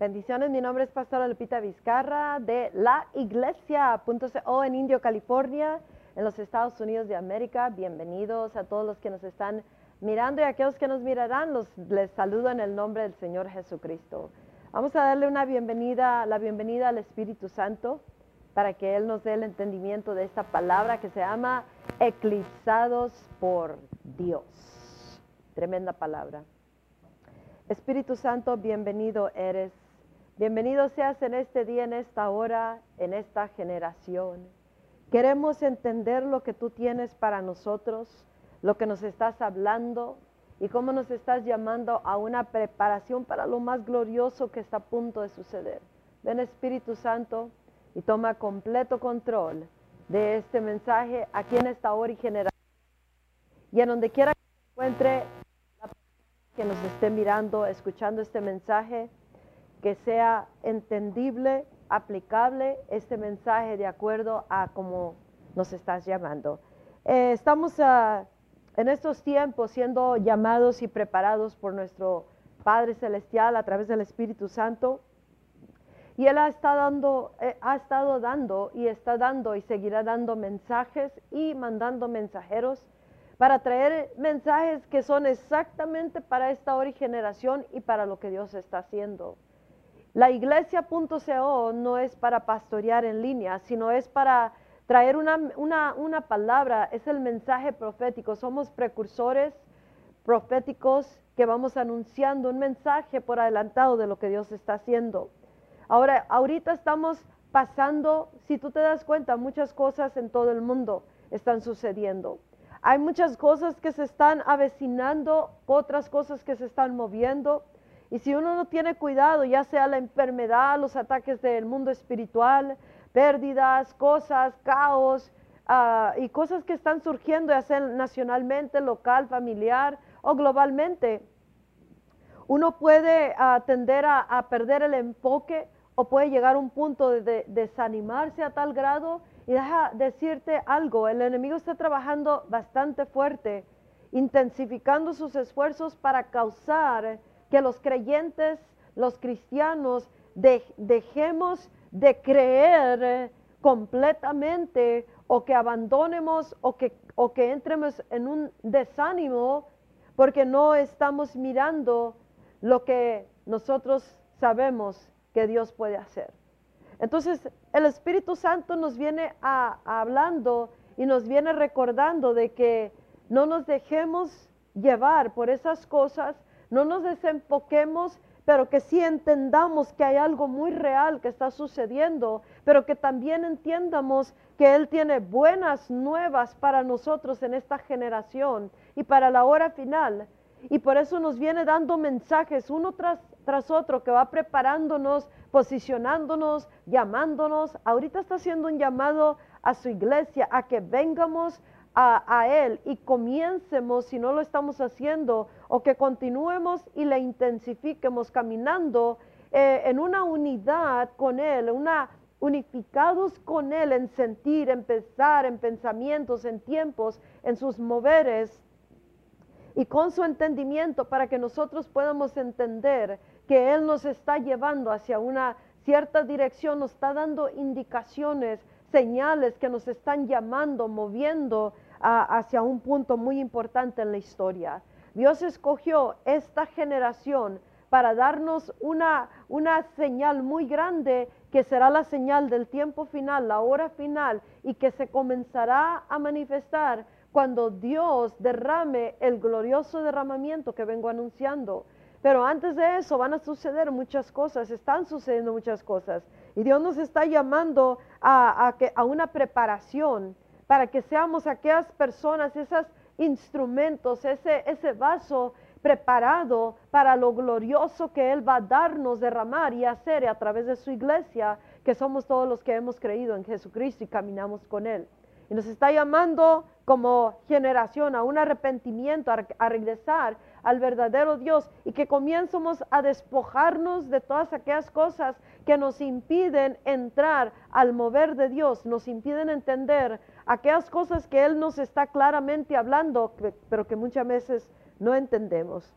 Bendiciones, mi nombre es Pastora Lupita Vizcarra de la iglesia.co en Indio, California, en los Estados Unidos de América. Bienvenidos a todos los que nos están mirando y a aquellos que nos mirarán. Los, les saludo en el nombre del Señor Jesucristo. Vamos a darle una bienvenida, la bienvenida al Espíritu Santo para que Él nos dé el entendimiento de esta palabra que se llama eclipsados por Dios. Tremenda palabra. Espíritu Santo, bienvenido eres Bienvenido seas en este día, en esta hora, en esta generación. Queremos entender lo que tú tienes para nosotros, lo que nos estás hablando y cómo nos estás llamando a una preparación para lo más glorioso que está a punto de suceder. Ven Espíritu Santo y toma completo control de este mensaje aquí en esta hora y generación. Y en donde quiera que se encuentre que nos esté mirando, escuchando este mensaje, que sea entendible, aplicable este mensaje de acuerdo a cómo nos estás llamando. Eh, estamos ah, en estos tiempos siendo llamados y preparados por nuestro Padre Celestial a través del Espíritu Santo. Y Él ha estado, dando, eh, ha estado dando y está dando y seguirá dando mensajes y mandando mensajeros para traer mensajes que son exactamente para esta hora y generación y para lo que Dios está haciendo. La iglesia.co no es para pastorear en línea, sino es para traer una, una, palabra, es el mensaje profético. Somos precursores proféticos que vamos anunciando un mensaje por adelantado de lo que Dios está haciendo. Ahora, ahorita estamos pasando, si tú te das cuenta, muchas cosas en todo el mundo están sucediendo. Hay muchas cosas que se están avecinando, otras cosas que se están moviendo. Y si uno no tiene cuidado, ya sea la enfermedad, los ataques del mundo espiritual, pérdidas, cosas, caos ah, y cosas que están surgiendo, ya sea nacionalmente, local, familiar o globalmente, uno puede ah, tender a, perder el enfoque o puede llegar a un punto de, desanimarse a tal grado. Y deja decirte algo, el enemigo está trabajando bastante fuerte, intensificando sus esfuerzos para causar que los creyentes, los cristianos, dejemos de creer eh, completamente o que abandonemos o que, o que entremos en un desánimo porque no estamos mirando lo que nosotros sabemos que Dios puede hacer. Entonces, el Espíritu Santo nos viene hablando y nos viene recordando de que no nos dejemos llevar por esas cosas no nos desenfoquemos, pero que sí entendamos que hay algo muy real que está sucediendo, pero que también entiendamos que Él tiene buenas nuevas para nosotros en esta generación y para la hora final. Y por eso nos viene dando mensajes uno tras, tras otro que va preparándonos, posicionándonos, llamándonos. Ahorita está haciendo un llamado a su iglesia a que vengamos a, Él y comiencemos, si no lo estamos haciendo, o que continuemos y le intensifiquemos caminando eh, en una unidad con Él, una unificados con Él en sentir, en pensar, en pensamientos, en tiempos, en sus moveres y con su entendimiento para que nosotros podamos entender que Él nos está llevando hacia una cierta dirección, nos está dando indicaciones, señales que nos están llamando, moviendo hacia un punto muy importante en la historia. Dios escogió esta generación para darnos una, una señal muy grande que será la señal del tiempo final, la hora final, y que se comenzará a manifestar cuando Dios derrame el glorioso derramamiento que vengo anunciando. Pero antes de eso van a suceder muchas cosas, están sucediendo muchas cosas. Y Dios nos está llamando a, a, a una preparación para que seamos aquellas personas, esos instrumentos, ese, ese vaso preparado para lo glorioso que Él va a darnos, derramar y hacer a través de su iglesia, que somos todos los que hemos creído en Jesucristo y caminamos con Él. Y nos está llamando como generación a un arrepentimiento, a, regresar al verdadero Dios y que comiencemos a despojarnos de todas aquellas cosas que nos impiden entrar al mover de Dios, nos impiden entender aquellas cosas que Él nos está claramente hablando, pero que muchas veces no entendemos.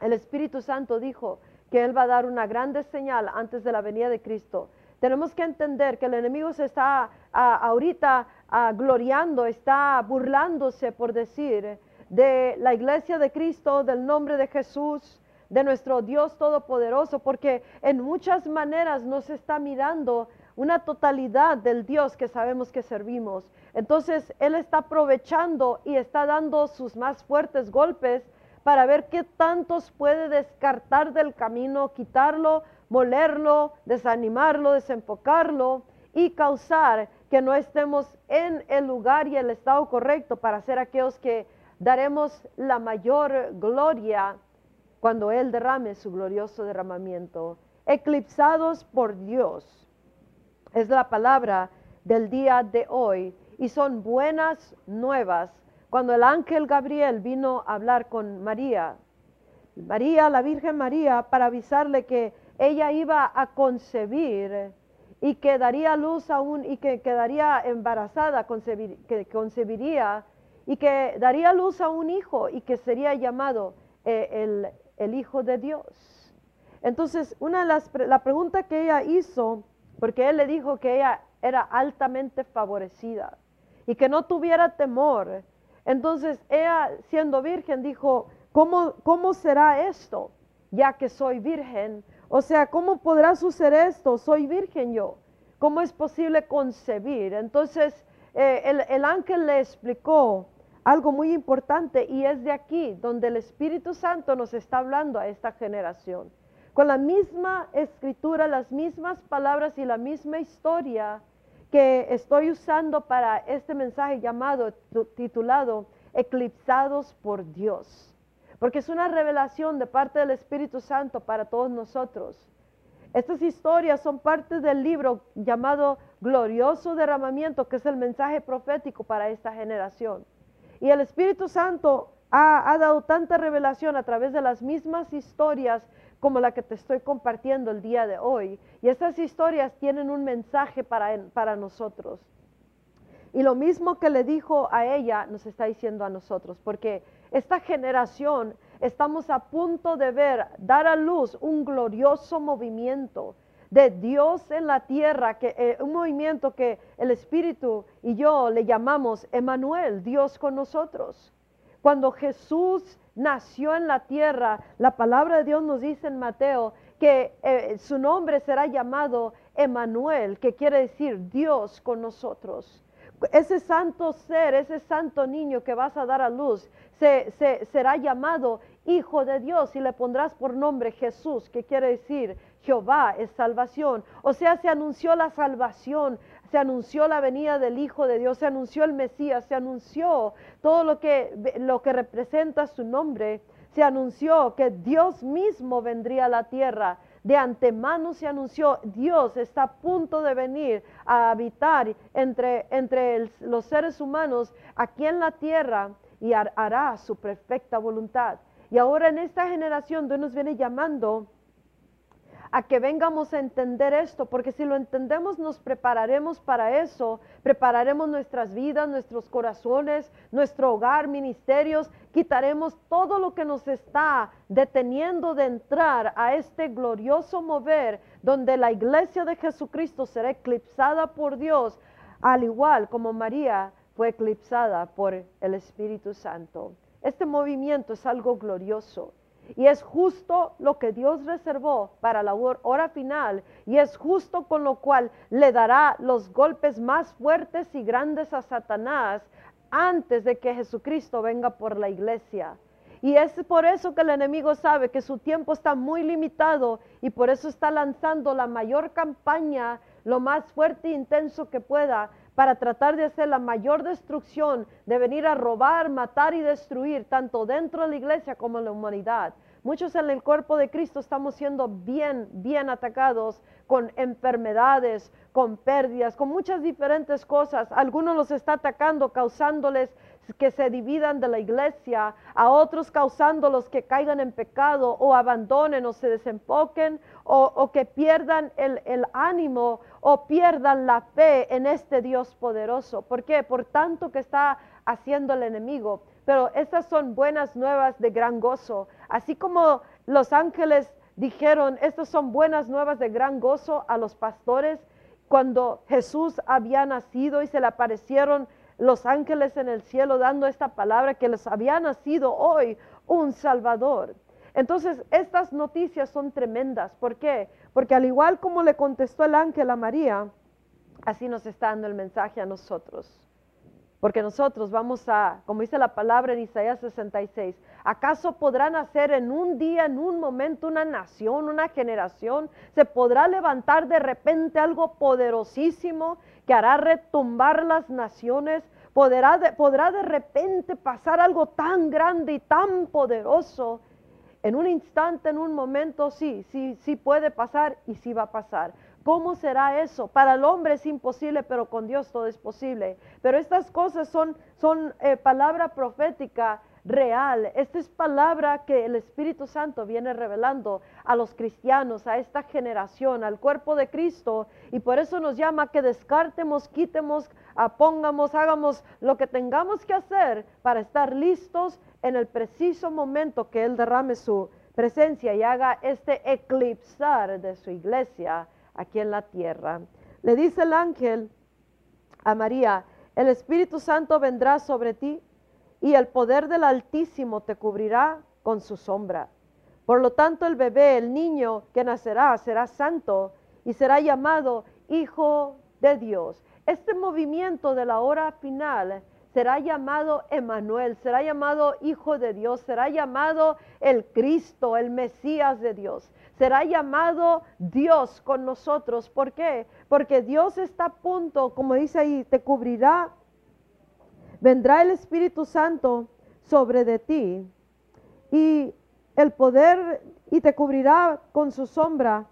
El Espíritu Santo dijo que Él va a dar una grande señal antes de la venida de Cristo. Tenemos que entender que el enemigo se está ah, ahorita ah, gloriando, está burlándose, por decir, de la iglesia de Cristo, del nombre de Jesús, de nuestro Dios Todopoderoso, porque en muchas maneras nos está mirando una totalidad del Dios que sabemos que servimos. Entonces Él está aprovechando y está dando sus más fuertes golpes para ver qué tantos puede descartar del camino, quitarlo, molerlo, desanimarlo, desenfocarlo y causar que no estemos en el lugar y el estado correcto para ser aquellos que daremos la mayor gloria cuando Él derrame su glorioso derramamiento. Eclipsados por Dios es la palabra del día de hoy y son buenas nuevas cuando el ángel Gabriel vino a hablar con María, María, la Virgen María, para avisarle que ella iba a concebir y que daría luz aún y que quedaría embarazada, que concebiría y que daría luz a un hijo y que sería llamado eh, el, el, Hijo de Dios. Entonces, una de las, la pregunta que ella hizo, porque él le dijo que ella era altamente favorecida y que no tuviera temor, entonces ella, siendo virgen, dijo, ¿cómo, ¿cómo será esto? Ya que soy virgen. O sea, ¿cómo podrá suceder esto? Soy virgen yo. ¿Cómo es posible concebir? Entonces eh, el, el ángel le explicó algo muy importante y es de aquí donde el Espíritu Santo nos está hablando a esta generación. Con la misma escritura, las mismas palabras y la misma historia, que estoy usando para este mensaje llamado, titulado Eclipsados por Dios. Porque es una revelación de parte del Espíritu Santo para todos nosotros. Estas historias son parte del libro llamado Glorioso Derramamiento, que es el mensaje profético para esta generación. Y el Espíritu Santo ha, ha, dado tanta revelación a través de las mismas historias como la que te estoy compartiendo el día de hoy. Y estas historias tienen un mensaje para, para nosotros. Y lo mismo que le dijo a ella, nos está diciendo a nosotros, porque esta generación estamos a punto de ver, dar a luz un glorioso movimiento de Dios en la tierra, que, eh, un movimiento que el Espíritu y yo le llamamos Emanuel, Dios con nosotros. Cuando Jesús nació en la tierra, la palabra de Dios nos dice en Mateo que eh, su nombre será llamado Emanuel, que quiere decir Dios con nosotros. Ese santo ser, ese santo niño que vas a dar a luz, se, será llamado Hijo de Dios y le pondrás por nombre Jesús, que quiere decir Jehová es salvación. O sea, se anunció la salvación se anunció la venida del Hijo de Dios, se anunció el Mesías, se anunció todo lo que, lo que representa su nombre, se anunció que Dios mismo vendría a la tierra. De antemano se anunció, Dios está a punto de venir a habitar entre, entre los seres humanos aquí en la tierra y hará su perfecta voluntad. Y ahora en esta generación Dios nos viene llamando a que vengamos a entender esto, porque si lo entendemos nos prepararemos para eso, prepararemos nuestras vidas, nuestros corazones, nuestro hogar, ministerios, quitaremos todo lo que nos está deteniendo de entrar a este glorioso mover donde la iglesia de Jesucristo será eclipsada por Dios, al igual como María fue eclipsada por el Espíritu Santo. Este movimiento es algo glorioso. Y es justo lo que Dios reservó para la hora final y es justo con lo cual le dará los golpes más fuertes y grandes a Satanás antes de que Jesucristo venga por la iglesia. Y es por eso que el enemigo sabe que su tiempo está muy limitado y por eso está lanzando la mayor campaña, lo más fuerte e intenso que pueda, para tratar de hacer la mayor destrucción, de venir a robar, matar y destruir, tanto dentro de la iglesia como en la humanidad. Muchos en el cuerpo de Cristo estamos siendo bien, bien atacados con enfermedades, con pérdidas, con muchas diferentes cosas. Algunos los está atacando, causándoles que se dividan de la iglesia, a otros causándolos que caigan en pecado o abandonen o se desempoquen o, que pierdan el, el, ánimo o pierdan la fe en este Dios poderoso. ¿Por qué? Por tanto que está haciendo el enemigo. Pero estas son buenas nuevas de gran gozo. Así como los ángeles dijeron, estas son buenas nuevas de gran gozo a los pastores cuando Jesús había nacido y se le aparecieron los ángeles en el cielo dando esta palabra que les había nacido hoy un Salvador. Entonces, estas noticias son tremendas. ¿Por qué? Porque al igual como le contestó el ángel a María, así nos está dando el mensaje a nosotros. Porque nosotros vamos a, como dice la palabra en Isaías 66, ¿acaso podrán hacer en un día, en un momento, una nación, una generación? ¿Se podrá levantar de repente algo poderosísimo que hará retumbar las naciones? ¿Podrá de, podrá de repente pasar algo tan grande y tan poderoso? En un instante, en un momento, sí, sí, sí puede pasar y sí va a pasar. ¿Cómo será eso? Para el hombre es imposible, pero con Dios todo es posible. Pero estas cosas son, son eh, palabra profética real. Esta es palabra que el Espíritu Santo viene revelando a los cristianos, a esta generación, al cuerpo de Cristo. Y por eso nos llama que descartemos, quitemos, pongamos, hagamos lo que tengamos que hacer para estar listos en el preciso momento que Él derrame su presencia y haga este eclipsar de su iglesia aquí en la tierra. Le dice el ángel a María, el Espíritu Santo vendrá sobre ti y el poder del Altísimo te cubrirá con su sombra. Por lo tanto, el bebé, el niño que nacerá, será santo y será llamado Hijo de Dios. Este movimiento de la hora final será llamado Emanuel, será llamado Hijo de Dios, será llamado el Cristo, el Mesías de Dios será llamado Dios con nosotros. ¿Por qué? Porque Dios está a punto, como dice ahí, te cubrirá. Vendrá el Espíritu Santo sobre de ti y el poder y te cubrirá con su sombra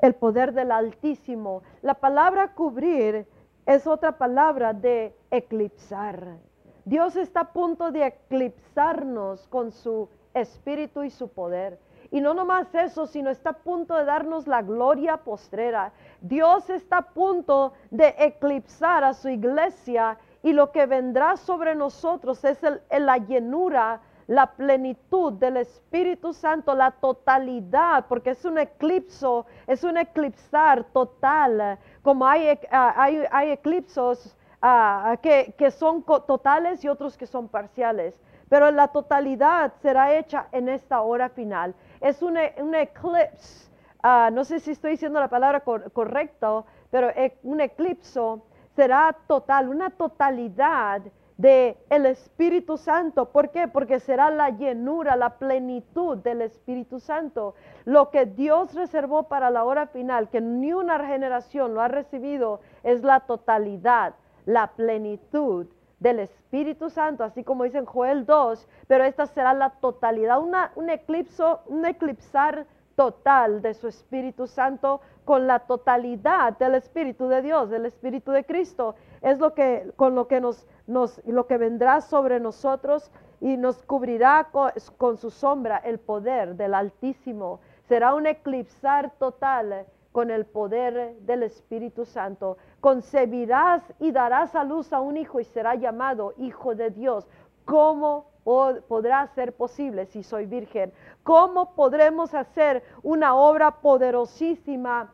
el poder del Altísimo. La palabra cubrir es otra palabra de eclipsar. Dios está a punto de eclipsarnos con su espíritu y su poder. Y no nomás eso, sino está a punto de darnos la gloria postrera. Dios está a punto de eclipsar a su iglesia y lo que vendrá sobre nosotros es la llenura, la plenitud del Espíritu Santo, la totalidad, porque es un eclipso, es un eclipsar total, como hay, ah, hay, eclipsos ah, que son totales y otros que son parciales. Pero la totalidad será hecha en esta hora final es un, un eclipse, ah, no sé si estoy diciendo la palabra correcta, pero e, un eclipso será total, una totalidad de el Espíritu Santo. ¿Por qué? Porque será la llenura, la plenitud del Espíritu Santo. Lo que Dios reservó para la hora final, que ni una generación lo ha recibido, es la totalidad, la plenitud del Espíritu Santo, así como dice en Joel 2, pero esta será la totalidad, una, un eclipso, un eclipsar total de su Espíritu Santo con la totalidad del Espíritu de Dios, del Espíritu de Cristo. Es lo que con lo que nos, lo que vendrá sobre nosotros y nos cubrirá con, con su sombra el poder del Altísimo. Será un eclipsar total con el poder del Espíritu Santo. Concebirás y darás a luz a un hijo y será llamado Hijo de Dios. ¿Cómo podrá ser posible si soy virgen? ¿Cómo podremos hacer una obra poderosísima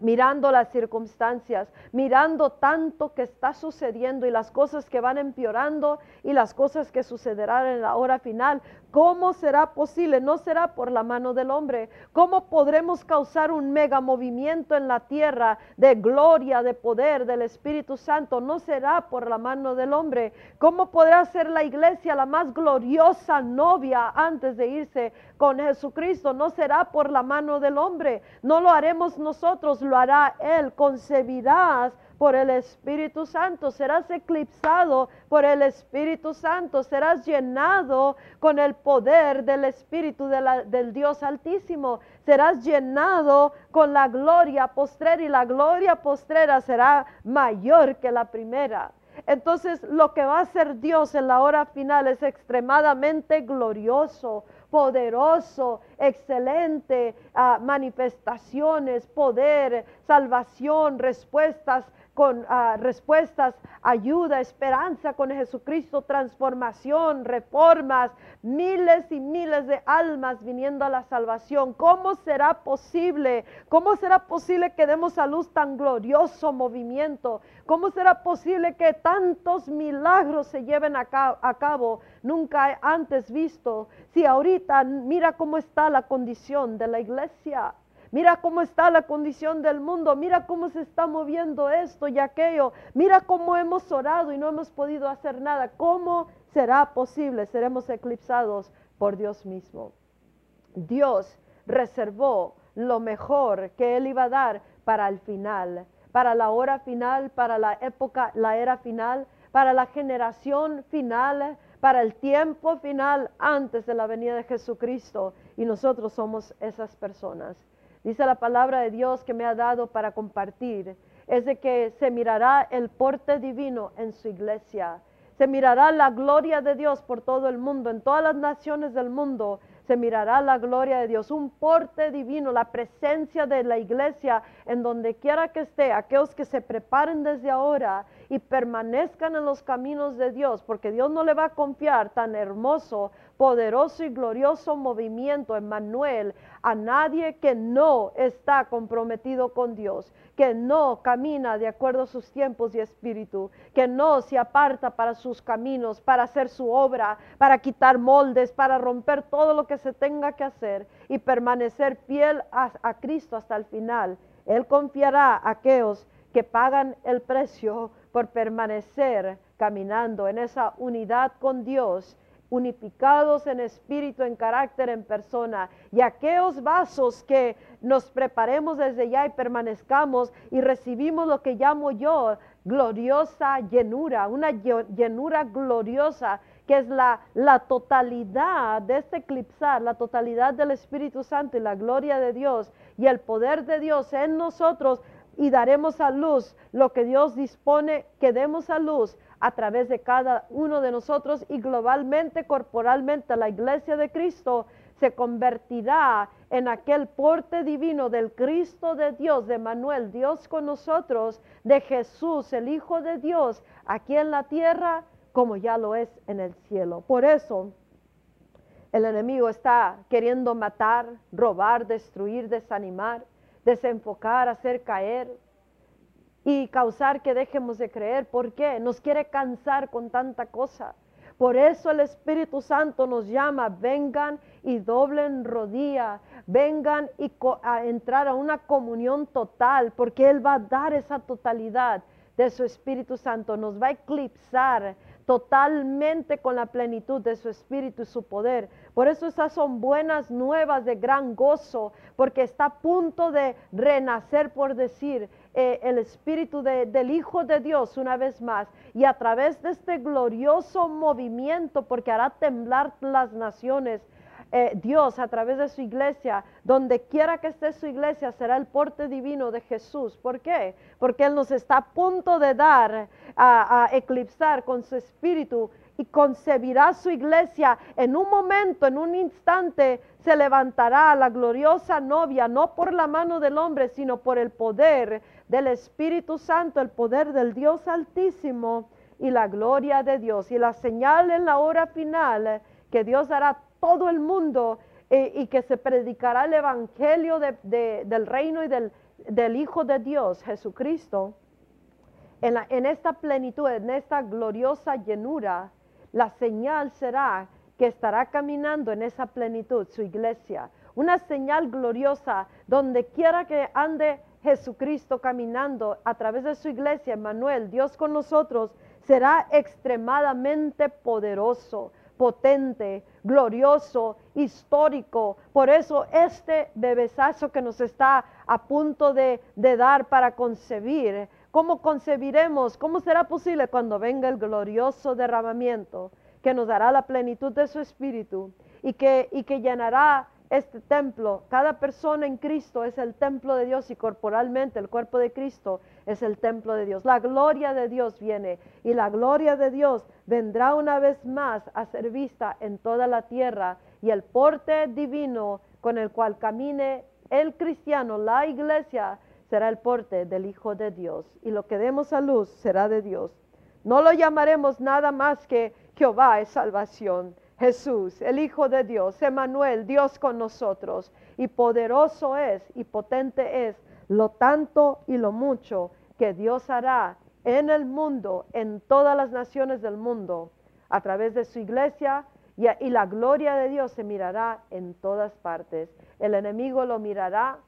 mirando las circunstancias, mirando tanto que está sucediendo y las cosas que van empeorando y las cosas que sucederán en la hora final. ¿Cómo será posible? No será por la mano del hombre. ¿Cómo podremos causar un mega movimiento en la tierra de gloria, de poder del Espíritu Santo? No será por la mano del hombre. ¿Cómo podrá ser la iglesia la más gloriosa novia antes de irse con Jesucristo? No será por la mano del hombre. No lo haremos nosotros, lo hará Él. Concebirás por el Espíritu Santo, serás eclipsado por el Espíritu Santo, serás llenado con el poder del Espíritu del Dios Altísimo, serás llenado con la gloria postrera y la gloria postrera será mayor que la primera. Entonces lo que va a hacer Dios en la hora final es extremadamente glorioso, poderoso, excelente, ah, manifestaciones, poder, salvación, respuestas con ah, respuestas, ayuda, esperanza con Jesucristo, transformación, reformas, miles y miles de almas viniendo a la salvación. ¿Cómo será posible? ¿Cómo será posible que demos a luz tan glorioso movimiento? ¿Cómo será posible que tantos milagros se lleven a, cabo nunca antes visto? Si ahorita mira cómo está la condición de la iglesia. Mira cómo está la condición del mundo, mira cómo se está moviendo esto y aquello, mira cómo hemos orado y no hemos podido hacer nada. ¿Cómo será posible? Seremos eclipsados por Dios mismo. Dios reservó lo mejor que Él iba a dar para el final, para la hora final, para la época, la era final, para la generación final, para el tiempo final antes de la venida de Jesucristo. Y nosotros somos esas personas. Dice la palabra de Dios que me ha dado para compartir, es de que se mirará el porte divino en su iglesia. Se mirará la gloria de Dios por todo el mundo, en todas las naciones del mundo se mirará la gloria de Dios, un porte divino, la presencia de la iglesia en donde quiera que esté, aquellos que se preparen desde ahora y permanezcan en los caminos de Dios, porque Dios no le va a confiar tan hermoso, poderoso y glorioso movimiento, Emmanuel, a nadie que no está comprometido con Dios, que no camina de acuerdo a sus tiempos y espíritu, que no se aparta para sus caminos, para hacer su obra, para quitar moldes, para romper todo lo que se tenga que hacer y permanecer fiel a, a Cristo hasta el final. Él confiará a aquellos que pagan el precio por permanecer caminando en esa unidad con Dios unificados en espíritu, en carácter, en persona. Y aquellos vasos que nos preparemos desde ya y permanezcamos y recibimos lo que llamo yo gloriosa llenura, una llenura gloriosa que es la, la totalidad de este eclipsar, la totalidad del Espíritu Santo y la gloria de Dios y el poder de Dios en nosotros y daremos a luz lo que Dios dispone que demos a luz a través de cada uno de nosotros y globalmente, corporalmente, la iglesia de Cristo se convertirá en aquel porte divino del Cristo de Dios, de Manuel, Dios con nosotros, de Jesús, el Hijo de Dios, aquí en la tierra, como ya lo es en el cielo. Por eso el enemigo está queriendo matar, robar, destruir, desanimar, desenfocar, hacer caer, y causar que dejemos de creer. ¿Por qué? Nos quiere cansar con tanta cosa. Por eso el Espíritu Santo nos llama, vengan y doblen rodilla, vengan y a entrar a una comunión total, porque Él va a dar esa totalidad de su Espíritu Santo, nos va a eclipsar, totalmente con la plenitud de su espíritu y su poder. Por eso esas son buenas nuevas de gran gozo, porque está a punto de renacer, por decir, eh, el espíritu del Hijo de Dios una vez más. Y a través de este glorioso movimiento, porque hará temblar las naciones, eh, Dios a través de su iglesia, donde quiera que esté su iglesia, será el porte divino de Jesús. ¿Por qué? Porque Él nos está a punto de dar, a, eclipsar con su espíritu y concebirá su iglesia en un momento, en un instante, se levantará la gloriosa novia, no por la mano del hombre, sino por el poder del Espíritu Santo, el poder del Dios Altísimo y la gloria de Dios. Y la señal en la hora final que Dios hará todo el mundo eh, y que se predicará el Evangelio del reino y del, Hijo de Dios, Jesucristo, en, en esta plenitud, en esta gloriosa llenura, la señal será que estará caminando en esa plenitud su iglesia. Una señal gloriosa donde quiera que ande Jesucristo caminando a través de su iglesia, Emmanuel, Dios con nosotros, será extremadamente poderoso potente, glorioso, histórico. Por eso este bebesazo que nos está a punto de, dar para concebir, ¿cómo concebiremos? ¿Cómo será posible cuando venga el glorioso derramamiento que nos dará la plenitud de su espíritu y que, y que llenará este templo, cada persona en Cristo es el templo de Dios y corporalmente el cuerpo de Cristo es el templo de Dios. La gloria de Dios viene y la gloria de Dios vendrá una vez más a ser vista en toda la tierra y el porte divino con el cual camine el cristiano, la iglesia, será el porte del Hijo de Dios, y lo que demos a luz será de Dios. No lo llamaremos nada más que Jehová es salvación. Jesús, el Hijo de Dios, Emanuel, Dios con nosotros, y poderoso es y potente es lo tanto y lo mucho que Dios hará en el mundo, en todas las naciones del mundo, a través de su iglesia, y, la gloria de Dios se mirará en todas partes. El enemigo lo mirará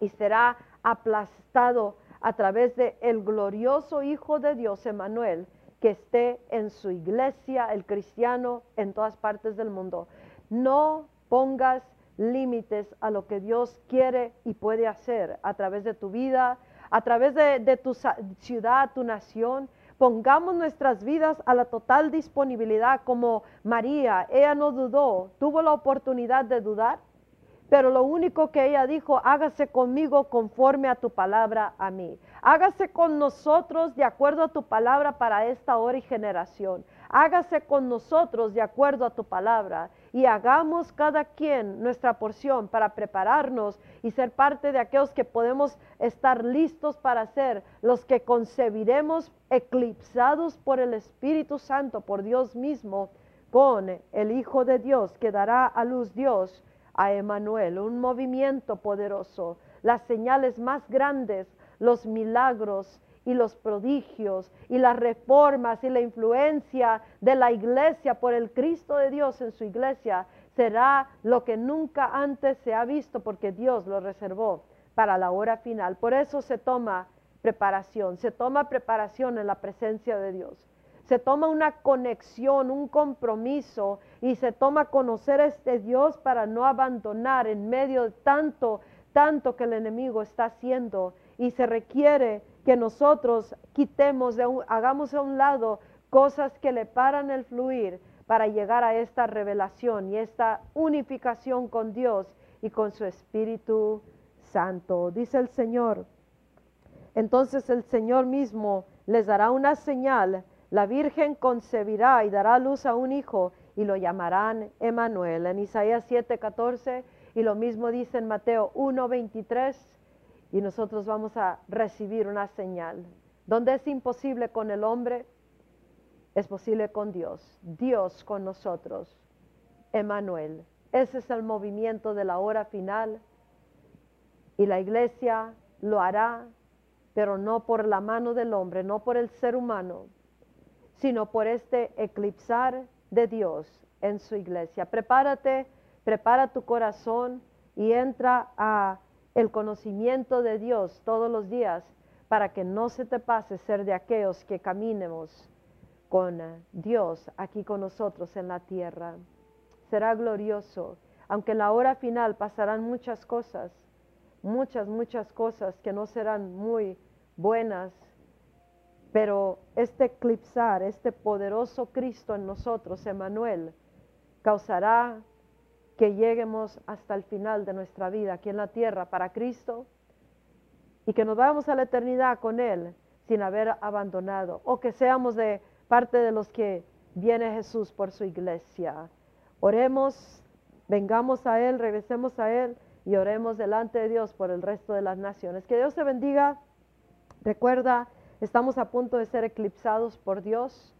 y será aplastado a través de el glorioso Hijo de Dios, Emanuel, que esté en su iglesia, el cristiano, en todas partes del mundo. No pongas límites a lo que Dios quiere y puede hacer a través de tu vida, a través de, tu ciudad, tu nación. Pongamos nuestras vidas a la total disponibilidad como María. Ella no dudó, tuvo la oportunidad de dudar pero lo único que ella dijo, hágase conmigo conforme a tu palabra a mí. Hágase con nosotros de acuerdo a tu palabra para esta hora y generación. Hágase con nosotros de acuerdo a tu palabra y hagamos cada quien nuestra porción para prepararnos y ser parte de aquellos que podemos estar listos para ser los que concebiremos eclipsados por el Espíritu Santo, por Dios mismo, con el Hijo de Dios que dará a luz Dios a Emanuel, un movimiento poderoso, las señales más grandes, los milagros y los prodigios y las reformas y la influencia de la iglesia por el Cristo de Dios en su iglesia será lo que nunca antes se ha visto porque Dios lo reservó para la hora final. Por eso se toma preparación, se toma preparación en la presencia de Dios se toma una conexión, un compromiso y se toma conocer a este Dios para no abandonar en medio de tanto, tanto que el enemigo está haciendo y se requiere que nosotros quitemos, de hagamos a un lado cosas que le paran el fluir para llegar a esta revelación y esta unificación con Dios y con su Espíritu Santo. Dice el Señor. Entonces el Señor mismo les dará una señal la Virgen concebirá y dará luz a un hijo y lo llamarán Emanuel. En Isaías 7:14 y lo mismo dice en Mateo 1:23 y nosotros vamos a recibir una señal. Donde es imposible con el hombre, es posible con Dios. Dios con nosotros. Emanuel. Ese es el movimiento de la hora final y la iglesia lo hará, pero no por la mano del hombre, no por el ser humano, sino por este eclipsar de Dios en su iglesia. Prepárate, prepara tu corazón y entra a el conocimiento de Dios todos los días para que no se te pase ser de aquellos que caminemos con Dios aquí con nosotros en la tierra. Será glorioso, aunque en la hora final pasarán muchas cosas, muchas, muchas cosas que no serán muy buenas, pero este eclipsar, este poderoso Cristo en nosotros, Emanuel, causará que lleguemos hasta el final de nuestra vida aquí en la tierra para Cristo y que nos vayamos a la eternidad con Él sin haber abandonado o que seamos de parte de los que viene Jesús por su iglesia. Oremos, vengamos a Él, regresemos a Él y oremos delante de Dios por el resto de las naciones. Que Dios te bendiga. Recuerda Estamos a punto de ser eclipsados por Dios,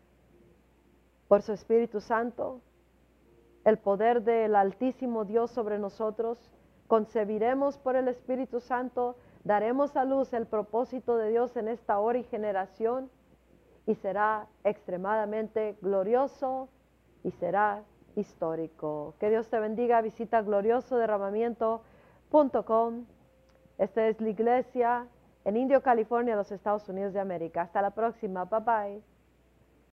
por su Espíritu Santo, el poder del Altísimo Dios sobre nosotros. Concebiremos por el Espíritu Santo, daremos a luz el propósito de Dios en esta hora y generación y será extremadamente glorioso y será histórico. Que Dios te bendiga. Visita gloriosoderramamiento.com. Esta es la iglesia en Indio, California, los Estados Unidos de América. Hasta la próxima. Bye bye.